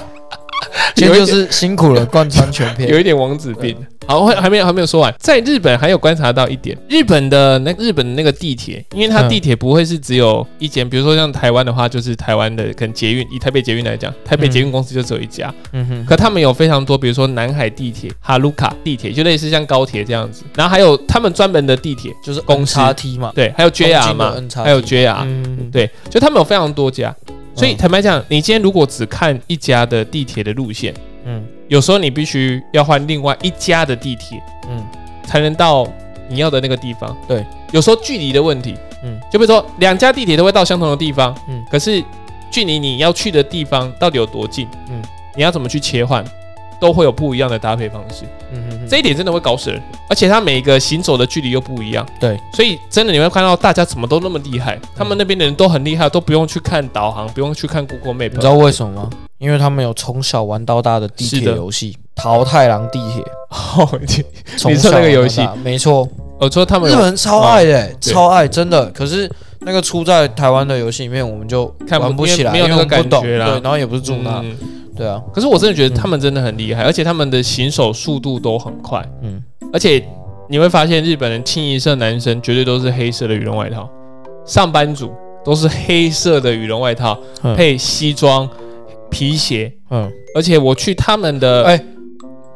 今天就是辛苦了，贯穿全片。有一点王子病。好，还还没有还没有说完，在日本还有观察到一点，日本的那日本的那个地铁，因为它嗯地铁不会是只有一间，比如说像台湾的话，就是台湾的可能捷运，以台北捷运来讲，台北捷运公司就只有一家，嗯哼，可他们有非常多，比如说南海地铁、哈鲁卡地铁，就类似像高铁这样子，然后还有他们专门的地铁，就是公司叉 T 嘛，对，还有 JR 嘛还有 JR，、嗯，对，就他们有非常多家，所以嗯。坦白讲，你今天如果只看一家的地铁的路线，嗯。有时候你必须要换另外一家的地铁，嗯。才能到你要的那个地方。对，有时候距离的问题，嗯。就比如说两家地铁都会到相同的地方，嗯。可是距离你要去的地方到底有多近，嗯。你要怎么去切换，都会有不一样的搭配方式。嗯这一点真的会搞死人，而且它每一个行走的距离又不一样，对，所以真的你会看到大家怎么都那么厉害，他们那边的人都很厉害，都不用去看导航，不用去看 Google Map，你知道为什么吗？因为他们有从小玩到大的地铁游戏《桃太郎地铁》，哦，你从说那个游戏。没错，我说他们日本人超爱的、欸，对。超爱，真的。可是那个出在台湾的游戏里面，我们就看不玩不起来，因为没有那个因为我们不懂感觉啦。对，然后也不是住那，嗯。对啊，可是我真的觉得他们真的很厉害，而且他们的行手速度都很快，嗯，而且你会发现日本人清一色男生绝对都是黑色的羽绒外套，上班族都是黑色的羽绒外套嗯。配西装、皮鞋，嗯，而且我去他们的，哎好，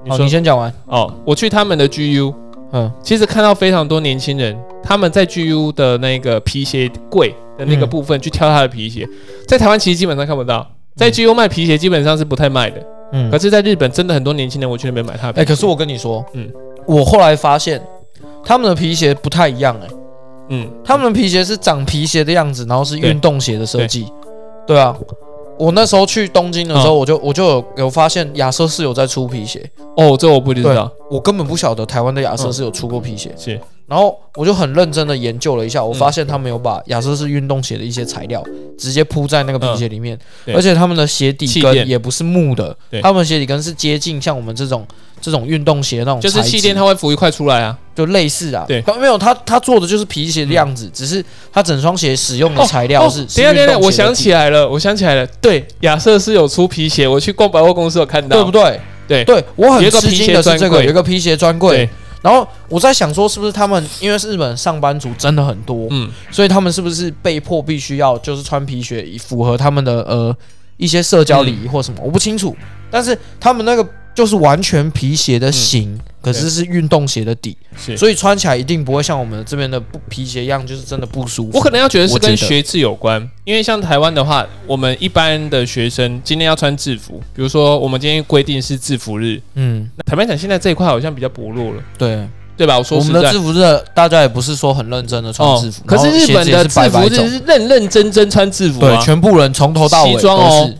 你说你先讲完，哦，我去他们的 GU，嗯。其实看到非常多年轻人，他们在 GU 的那个皮鞋柜的那个嗯。部分去挑他的皮鞋，在台湾其实基本上看不到，在 GU 卖皮鞋基本上是不太卖的，嗯。可，是在日本真的很多年轻人我去那边买他的皮哎，鞋。可是我跟你说，嗯。嗯，我后来发现他们的皮鞋不太一样，哎，嗯，他们的皮鞋是长皮鞋的样子，然后是运动鞋的设计，对啊。我那时候去东京的时候，嗯。我就我就有有发现亚瑟士有在出皮鞋，哦，这我不知对道，我根本不晓得台湾的亚瑟士有出过皮鞋，是。然后我就很认真的研究了一下，嗯。我发现他们有把亚瑟士运动鞋的一些材料直接铺在那个皮鞋里面，而且他们的鞋底气垫。跟也不是木的对，他们的鞋底跟是接近像我们这种这种运动鞋那种就是气垫它会浮一块出来啊。就类似啊，对没有它它做的就是皮鞋的样子，只是它整双鞋使用的材料是。哦等一下等一下，我想起来，了，我想起来了，对，亚瑟士有出皮鞋，我去逛百货公司有看到，对不对？对对我很有一个皮吃惊鞋专柜的是这个，有一个皮鞋专柜，，然后我在想说，是不是他们因为是日本上班族真的很多，嗯，所以他们是不是被迫必须要就是穿皮鞋，以符合他们的呃一些社交礼仪或什么？我不清楚。但是他们那个就是完全皮鞋的型，可是是运动鞋的底，所以穿起来一定不会像我们这边的不皮鞋一样，就是真的不舒服。我可能要觉得是跟学制有关，因为像台湾的话，我们一般的学生今天要穿制服，比如说我们今天规定是制服日，嗯，那坦白讲，现在这一块好像比较薄弱了，对，对吧？我说我实在。们的制服日大家也不是说很认真的穿制服，可是日本的制服日是认认真真穿制服对，啊，全部人从头到尾西装哦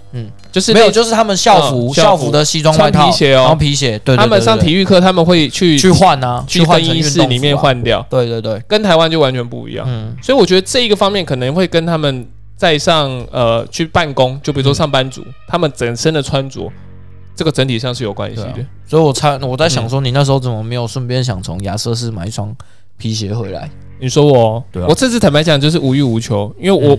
都是，嗯，没有，就是他们校服嗯校服的西装外套，穿皮鞋哦。然后皮鞋，对，对他们上体育课他们会去去换啊，去换更衣室里面换掉，对对对，跟台湾就完全不一样。嗯。所以我觉得这一个方面可能会跟他们在上呃去办公，就比如说嗯。上班族，他们整身的穿着，这个整体上是有关系的。所以我猜我在想说，嗯你那时候怎么没有顺便想从亚瑟士买一双皮鞋回来？你说我，对啊。我这次坦白讲就是无欲无求，因为我、嗯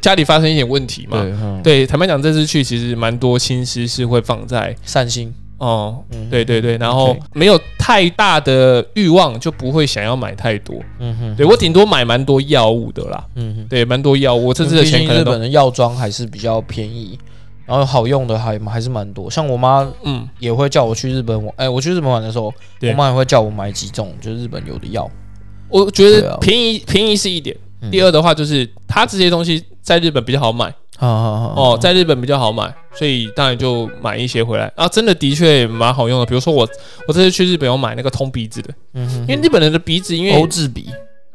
家里发生一点问题嘛。对，嗯，对，坦白讲，这次去其实蛮多心思是会放在善心，哦，嗯，对对对，然后没有太大的欲望，就不会想要买太多。嗯哼，对我顶多买蛮多药物的啦，嗯哼，对，蛮多药物。我这次的钱可能日本的药妆还是比较便宜，然后好用的还还是蛮多。像我妈嗯，也会叫我去日本玩，哎，我去日本玩的时候，我妈也会叫我买几种就是日本有的药。我觉得便宜便宜是一点，嗯。第二的话就是它这些东西在日本比较好买。好好好，哦，在日本比较好买，所以当然就买一些回来。啊，真的的确蛮好用的。比如说我我这次去日本有买那个通鼻子的，嗯哼，因为日本人的鼻子因为欧制鼻，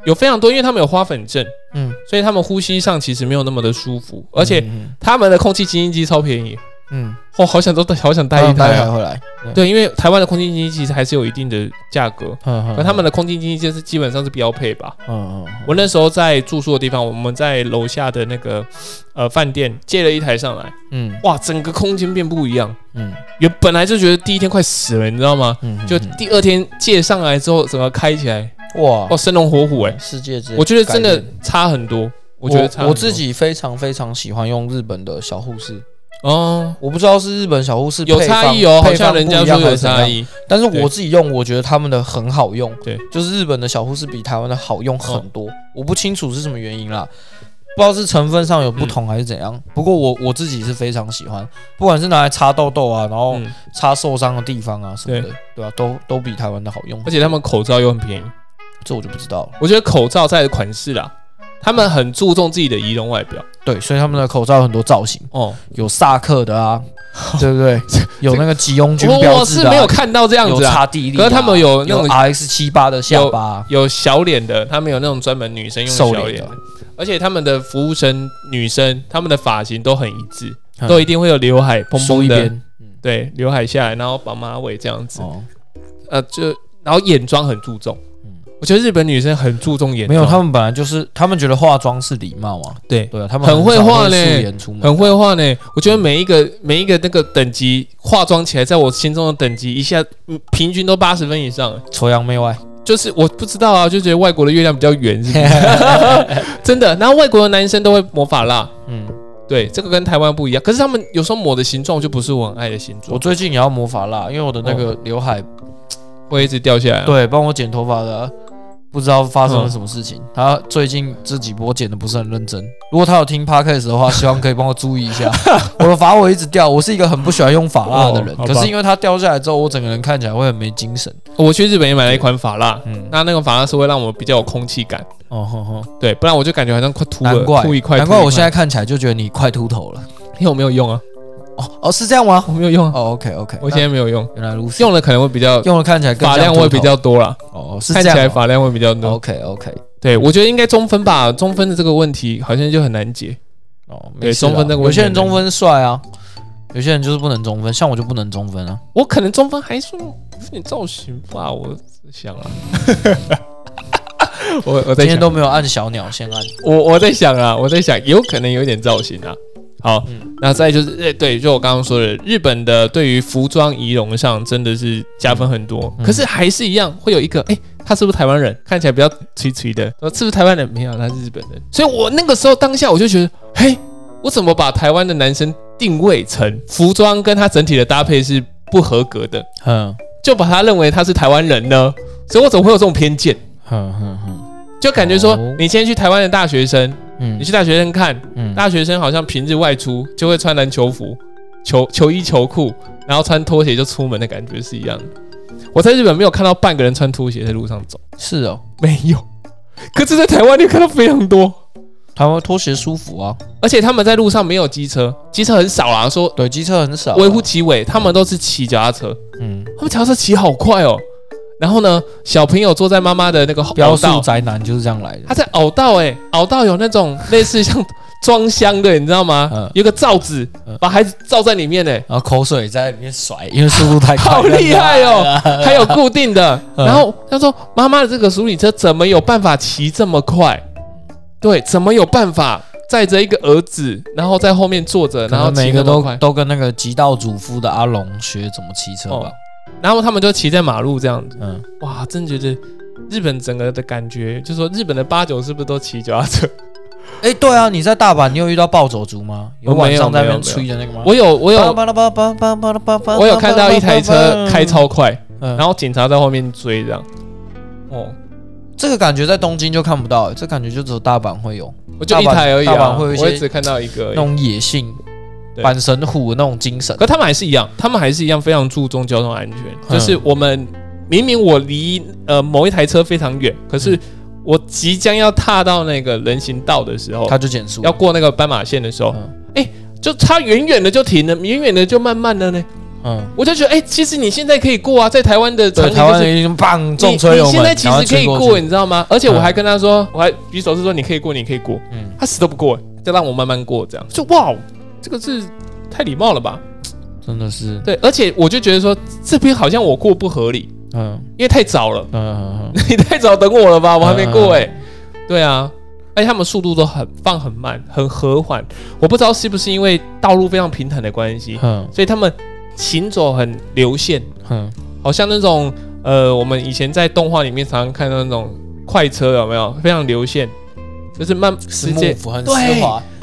有非常多，因为他们有花粉症，嗯，所以他们呼吸上其实没有那么的舒服，而且嗯。他们的空气清新机超便宜，嗯，哦，好想都好想带带一台回来，对，因为台湾的空气清新机其实还是有一定的价格，嗯可他们的空气清新机是基本上是标配吧。嗯嗯我那时候在住宿的地方，我们在楼下的那个呃饭店借了一台上来，嗯。哇，整个空间变不一样。嗯。原本来就觉得第一天快死了，你知道吗？嗯，就第二天借上来之后，整个开起来，哇。哇，生龙活虎哎、世界之，我觉得真的差很多。我觉得差很多。我自己非常非常喜欢用日本的小护士，哦，我不知道是日本小护士有差异哦，好像人家不一样说有差异。但是我自己用，我觉得他们的很好用，对，就是日本的小护士比台湾的好用很多，哦我不清楚是什么原因啦。不知道是成分上有不同还是怎样，不过我我自己是非常喜欢，不管是拿来擦痘痘啊，然后嗯，擦受伤的地方啊什么的，对。啊，都都比台湾的好用。而，且他们口罩又很便宜，这我就不知道了。我觉得口罩在款式啦，他们很注重自己的仪容外表。对，所以他们的口罩有很多造型，哦。有萨克的啊，对不对？有那个吉翁军我我标志的、啊，是没有看到这样子啊，擦地力、啊，可是他们有那有种 RX 七八的下巴。啊、有小脸的，他们有那种专门女生用的小脸的，而且他们的服务生女生，他们的发型都很一致，嗯。都一定会有刘海蓬蓬的，对，刘海下来，然后绑马尾这样子，哦，呃，就然后眼妆很注重，嗯我觉得日本女生很注重眼妆，没有，他们本来就是他们觉得化妆是礼貌啊，对对啊，他们很会少画呢素颜出门，很会画呢。我觉得每一个每一个那个等级化妆起来，在我心中的等级一下嗯平均都八十分以上，崇洋媚外，就是我不知道啊，就觉得外国的月亮比较圆，是不是？真的。然后外国的男生都会抹发蜡，嗯，对，这个跟台湾不一样。可是他们有时候抹的形状就不是我很爱的形我状，最近也要抹发蜡，因为我的那哦个刘海，会一直掉下来。，对，帮我剪头发的。不知道发生了嗯什么事情，他最近这几波剪的不是很认真。如果他有听 podcast 的话，希望可以帮我注意一下。我的发尾一直掉，我是一个很不喜欢用发蜡的人，哦可是因为它掉下来之后，我整个人看起来会很没精神。我去日本也买了一款发蜡，嗯，那那个发蜡是会让我比较有空气感，哦吼吼，对，不然我就感觉好像快秃了，难怪秃一块。难怪我现在看起来就觉得你快秃头了。因为我没有用啊，哦哦，是这样吗？我没有用啊，哦，OK OK，我现在没有用，原来如此，用了可能会比较用了看起来更发量会比较多啦，哦，是看起这样哦。来发量会比较多。OK OK，对，我觉得应该中分吧，中分的这个问题好像就很难解。哦，对没中分这个问题有些人中分帅啊，有些人就是不能中分，像我就不能中分啊。我可能中分还是有点造型吧，我想啊，我我今天都没有按小鸟，先按。我我在想啊，我在想，有可能有点造型啊。好，嗯那再就是，诶，对，就我刚刚说的，日本的对于服装仪容上真的是加分很多，嗯可是还是一样会有一个，诶，他是不是台湾人？看起来比较垂垂的，呃，是不是台湾人？没有，他是日本人。所以我那个时候当下我就觉得，嘿，我怎么把台湾的男生定位成服装跟他整体的搭配是不合格的，嗯就把他认为他是台湾人呢？所以我怎么会有这种偏见？哼哼哼，就感觉说哦，你今天去台湾的大学生，嗯。你去大学生看，嗯。大学生好像平日外出就会穿篮球服、球球衣、球裤，然后穿拖鞋就出门的感觉是一样的。我在日本没有看到半个人穿拖鞋在路上走，是哦，没有。可是，在台湾你看到非常多，台湾拖鞋舒服啊，而且他们在路上没有机车，机车很少啦。说对，机车很少啊，微乎其微，他们都是骑脚踏车，嗯，他们脚踏车骑好快哦。然后呢，小朋友坐在妈妈的那个标速凹道，宅男就是这样来的他。在凹道哎、凹道有那种类似像装箱的，你知道吗？嗯有个罩子嗯，把孩子罩在里面哎、然后口水在里面甩，因为速度太快，好厉害哦！还有固定的。嗯然后他说：“妈妈的这个鼠理车怎么有办法骑这么快？对，怎么有办法载着一个儿子，然后在后面坐着，然后每一个？都都跟那个极道主夫的阿龙学怎么骑车吧哦。然后他们就骑在马路这样子。嗯，哇，真觉得日本整个的感觉，就说日本的八九是不是都骑脚踏车？哎，对啊，你在大阪，你有遇到暴走族吗？有晚上在那边吹的那个吗？我有，我有，我有看到一台车开超快，然后警察在后面追，这样。哦，这个感觉在东京就看不到，这感觉就只有大阪会有。我就一台而已啊，我也只看到一个那种野性、阪神虎那种精神。可他们还是一样，他们还是一样非常注重交通安全。就是我们明明我离呃某一台车非常远，可是。我即将要踏到那个人行道的时候，他就减速；要过那个斑马线的时候，哎，就他远远的就停了，远远的就慢慢的呢。嗯，我就觉得，哎，其实你现在可以过啊，在台湾的台湾已经棒重车你现在其实可以过，你知道吗？而且我还跟他说，我还举手是说你可以过，你可以过。嗯，他死都不过，就让我慢慢过，这样就哇，这个是太礼貌了吧？真的是对，而且我就觉得说这边好像我过不合理。嗯，因为太早了，嗯，你太早等我了吧？我还没过哎，对啊，而且他们速度都很放很慢，很和缓。我不知道是不是因为道路非常平坦的关系，嗯，所以他们行走很流线，嗯，好像那种呃，我们以前在动画里面常常看到那种快车，有没有？非常流线，就是慢时间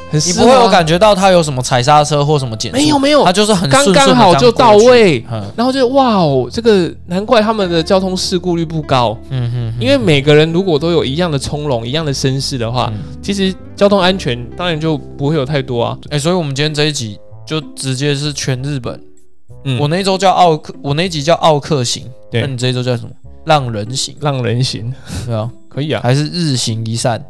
很。你不会有感觉到他有什么踩刹车或什么减速？没有没有，他就是很刚刚好就到位。然后就哇哦，这个难怪他们的交通事故率不高。嗯哼，因为每个人如果都有一样的从容、一样的绅士的话，其实交通安全当然就不会有太多啊。哎，所以我们今天这一集就直接是全日本。嗯，我那一周叫奥克，我那一集叫奥克行。对，那你这一周叫什么？浪人行，浪人行。对啊，可以啊。还是日行一善，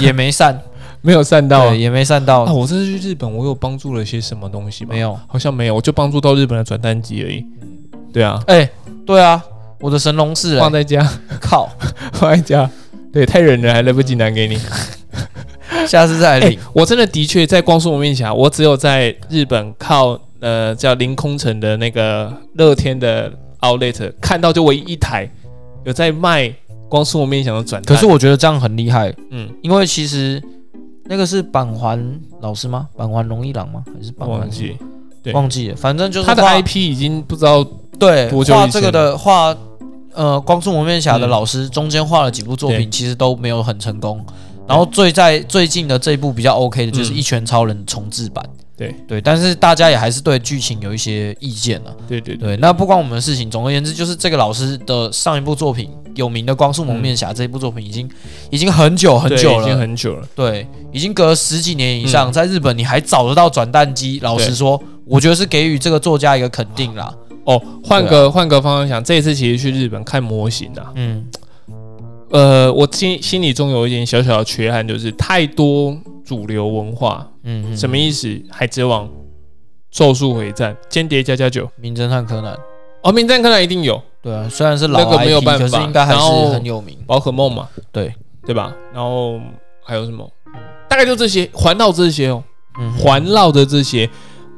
也没善。没有散到，也没散到。啊，我这次去日本，我有帮助了些什么东西吗？没有，好像没有，我就帮助到日本的转单机而已。对啊，哎，对啊，我的神龙是放在家，靠，放在家。对，太忍了，还来不及拿给你。下次再领。我真的的确在光速蒙面侠，我只有在日本靠呃叫凌空城的那个乐天的 Outlet 看到，就唯一一台有在卖光速蒙面侠的转。可是我觉得这样很厉害，嗯，因为其实。那个是板环老师吗？板环龙一郎吗？还是板环？忘记，忘记了。反正就是他的 IP 已经不知道对画这个的画，呃，光速蒙面侠的老师中间画了几部作品，其实都没有很成功。然后最在最近的这一部比较 OK 的就是《一拳超人》重置版。对对，但是大家也还是对剧情有一些意见了。对对对，那不关我们的事情。总而言之，就是这个老师的上一部作品有名的《光速蒙面侠》这一部作品，已经已经很久很久了，已经很久了。对，已经隔了十几年以上，在日本你还找得到转蛋机。老实说，我觉得是给予这个作家一个肯定啦。哦，换个换个方向想，这一次其实去日本看模型啊，嗯，呃，我心心里中有一点小小的缺憾，就是太多。主流文化，嗯，什么意思？海贼王、咒术回战、间谍加加九、名侦探柯南，哦，名侦探柯南一定有，对啊，虽然是老 IP，可是应该还是很有名。宝可梦嘛，对。对吧？然后还有什么？大概就这些，环绕这些哦，环绕的这些，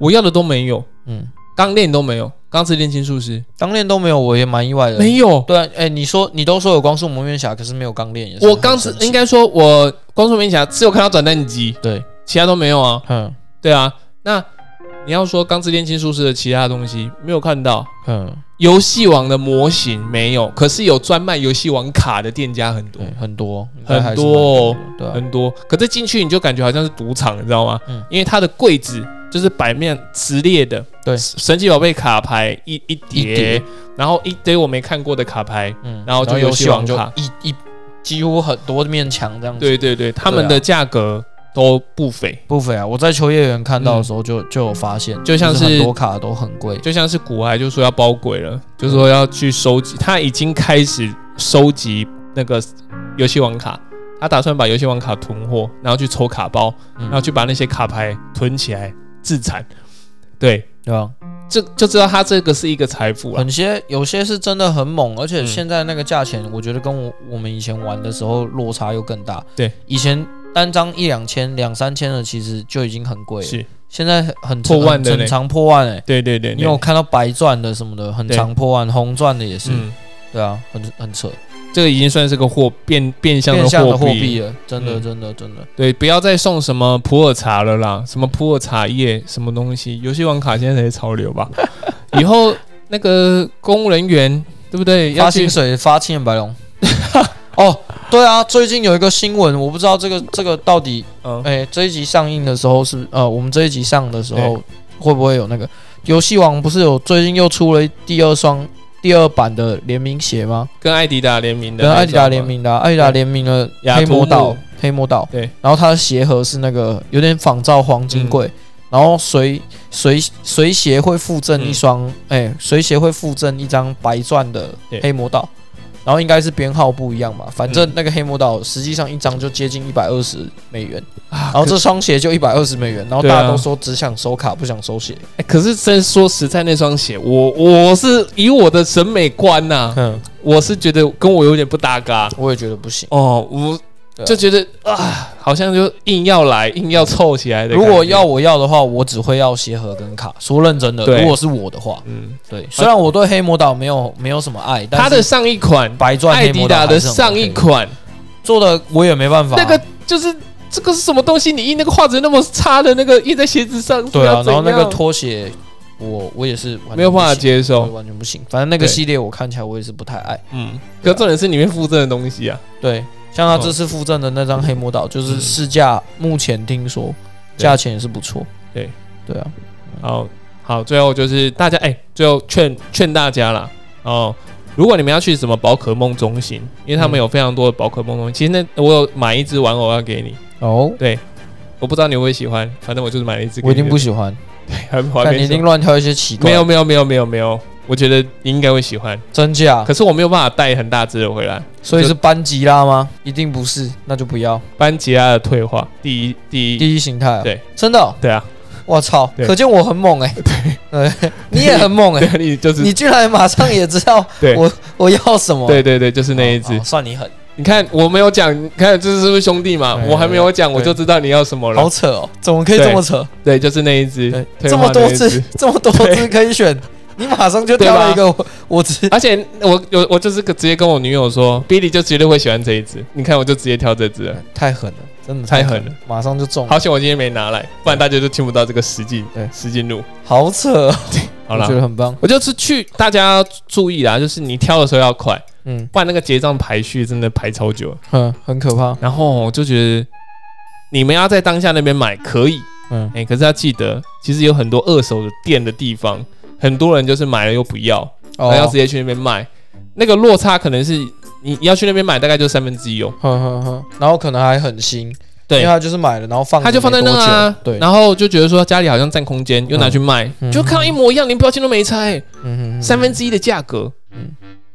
我要的都没有，嗯，钢链都没有。钢之炼金术师，钢炼都没有，我也蛮意外的。没有，对，哎，你说你都说有光速蒙面侠，可是没有钢炼，也是。我钢之应该说，我光速蒙面侠只有看到转蛋机，对，其他都没有啊。嗯，对啊。那你要说钢之炼金术师的其他东西没有看到，嗯，游戏王的模型没有，可是有专卖游戏王卡的店家很多很多很多，对，很多。可是进去你就感觉好像是赌场，你知道吗？嗯，因为它的柜子。就是版面直列的，对，神奇宝贝卡牌一一叠，然后一堆我没看过的卡牌，嗯，然后就游戏王卡。一一几乎很多面墙这样子，对对对，他们的价格都不菲。不菲啊！我在秋叶原看到的时候就就有发现，就像是很多卡都很贵，就像是古海就说要包鬼了，就说要去收集，他已经开始收集那个游戏王卡，他打算把游戏王卡囤货，然后去抽卡包，然后去把那些卡牌囤起来。自残，对对吧？就就知道他这个是一个财富了。很些有些是真的很猛，而且现在那个价钱，我觉得跟我我们以前玩的时候落差又更大。对，以前单张一两千、两三千的，其实就已经很贵了。是，现在很破万的，很长破万哎。对对对，你有看到白钻的什么的，很长破万，红钻的也是。对啊，很很扯。这个已经算是个货变变相的货币了，真的真的真的。对，不要再送什么普洱茶了啦，什么普洱茶叶什么东西，游戏王卡现在才是潮流吧？以后那个公务人员对不对？发薪水发青眼白龙。哦，对啊，最近有一个新闻，我不知道这个这个到底，嗯，哎、这一集上映的时候是呃，我们这一集上的时候会不会有那个游戏王不是有最近又出了第二双第二版的联名鞋吗？跟艾迪达联名的，跟艾迪达联，名的啊、艾迪达联名了黑魔岛，黑魔岛，对，然后它的鞋盒是那个有点仿照黄金柜，嗯。然后随随随鞋会附赠一双，哎、随鞋会附赠一张白钻的黑魔岛，然后应该是编号不一样嘛，反正嗯那个黑魔岛实际上一张就接近一百二十美元，然然后这双鞋就一百二十美元，然后大家都说只想收卡不想收鞋，哎，可是真说实在，那双鞋，我我是以我的审美观呐，嗯，我是觉得跟我有点不搭嘎。我也觉得不行。哦，我就觉得啊，好像就硬要来，硬要凑起来的。如果要我要的话，我只会要鞋盒跟卡。说认真的，如果是我的话，嗯，对，虽然我对黑魔岛没有没有什么爱，但是它的上一款白钻艾迪达的上一款，做的我也没办法啊、那个就是这个是什么东西？你印那个画质那么差的那个印在鞋子上，对啊，然后那个拖鞋，我我也是没有办法接受。完全不行。反正那个系列我看起来我也是不太爱。嗯，可重点是里面附赠的东西啊，对，像他哦这次附赠的那张黑魔岛，就是嗯。市价目前听说价钱也是不错。对。对啊，好好，最后就是大家哎、最后劝劝大家啦。哦。如果你们要去什么宝可梦中心，因为他们嗯有非常多的宝可梦中心，其实那我有买一只玩偶要给你，哦，对。我不知道你会不会喜欢，反正我就是买了一只。我一定不喜欢，还我还看你一没说。定乱挑一些奇怪。没有，没有没有没有没有，我觉得你应该会喜欢，真假？可是我没有办法带很大只的回来。所以是班吉拉吗？一定不是，那就不要。班吉拉的退化，第一第一，第一形态啊，对，真的哦，对啊，我操，可见我很猛 哎，对，你也很猛哎，对，你就是。你居然马上也知道 对。我我要什么，对对对，就是那一只。算你狠，你看我没有讲，你看这是不是兄弟嘛？对我还没有讲，我就知道你要什么了。好。扯哦，怎么可以这么扯？对，就是那一只这么多只只，这么多只可以选，你马上就挑了一个我我只而且我有我就是个直接跟我女友说，Billy 就绝对会喜欢这一只。你看我就直接挑这只了，太狠了，真的太狠了，马上就中，好险我今天没拿来，不然大家就听不到这个实际对实际录。好扯哦，好了我觉，得很棒，我就是去大家要注意啦，就是你挑的时候要快，嗯不然那个结账排序真的排超久。哼，很可怕，然后我就觉得你们要在当下那边买可以，嗯哎、可是要记得，其实有很多二手的店的地方，很多人就是买了又不要，然后要直哦，接去那边卖，那个落差可能是你你要去那边买，大概就三分之一哦。哼哼哼，然后可能还很新，对。因对为，他就是买了，然后放他就放在那啊，对，然后就觉得说家里好像占空间，又拿去卖，嗯。就看到一模一样，连标签都没拆，三分之一的价格。嗯。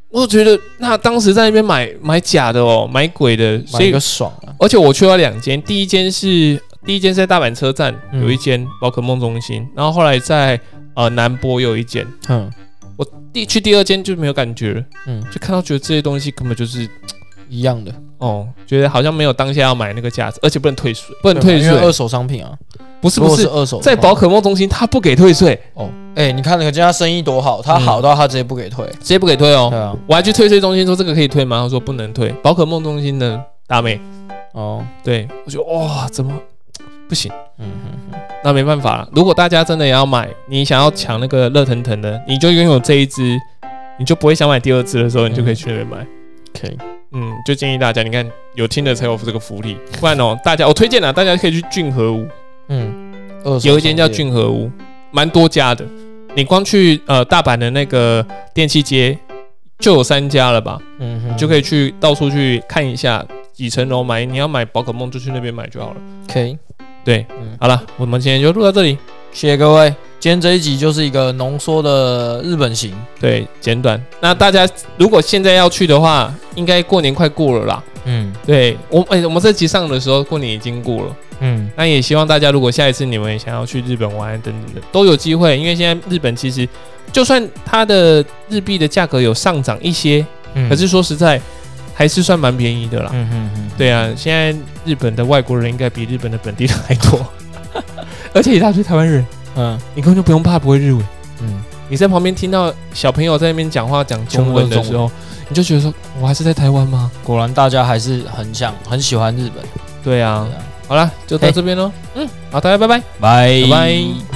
我觉得那当时在那边买买假的哦，买鬼的，所以买个爽啊，而且我去了两间，第一间是第一间是在大阪车站嗯。有一间宝可梦中心，然后后来在呃南波有一间，嗯。我第去第二间就没有感觉了，嗯，就看到觉得这些东西根本就是 一样的，哦，觉得好像没有当下要买那个价值，而且不能退税，不能退税，因为二手商品啊，不是不是，二手，在宝可梦中心他不给退税，哦，哎，你看那个家生意多好，他嗯好到他直接不给退，直接不给退哦。对。啊，我还去退税中心说这个可以退吗？他说不能退。宝可梦中心的大妹，哦，对我觉得哇，怎么不行？嗯哼哼，那没办法了。如果大家真的也要买，你想要抢那个热腾腾的，你就拥有这一只，你就不会想买第二只的时候，你就可以去那边买。可以，嗯，就建议大家，你看有听的才有这个福利，不然哦，大家我推荐了，大家可以去俊和屋，嗯，有一间叫，俊和屋，蛮多家的。你光去呃大阪的那个电器街就有三家了吧？嗯哼，就可以去到处去看一下几层楼买，你要买宝可梦就去那边买就好了。可以，对，嗯好了，我们今天就录到这里。谢谢各位，今天这一集就是一个浓缩的日本行，对，简短。那大家如果现在要去的话，应该过年快过了啦。嗯对我，哎、我们这集上的时候，过年已经过了。嗯，那也希望大家，如果下一次你们想要去日本玩等等的，都有机会。因为现在日本其实，就算它的日币的价格有上涨一些，嗯可是说实在，还是算蛮便宜的啦。嗯嗯嗯，对啊，现在日本的外国人应该比日本的本地人还多，而且一大堆台湾人，嗯。你根本就不用怕不会日文。嗯，你在旁边听到小朋友在那边讲话讲中文的时候，你就觉得说，我还是在台湾吗？果然大家还是很想很喜欢日本，对啊。好了，就到这边喽。嗯，好，大家拜拜。拜。拜拜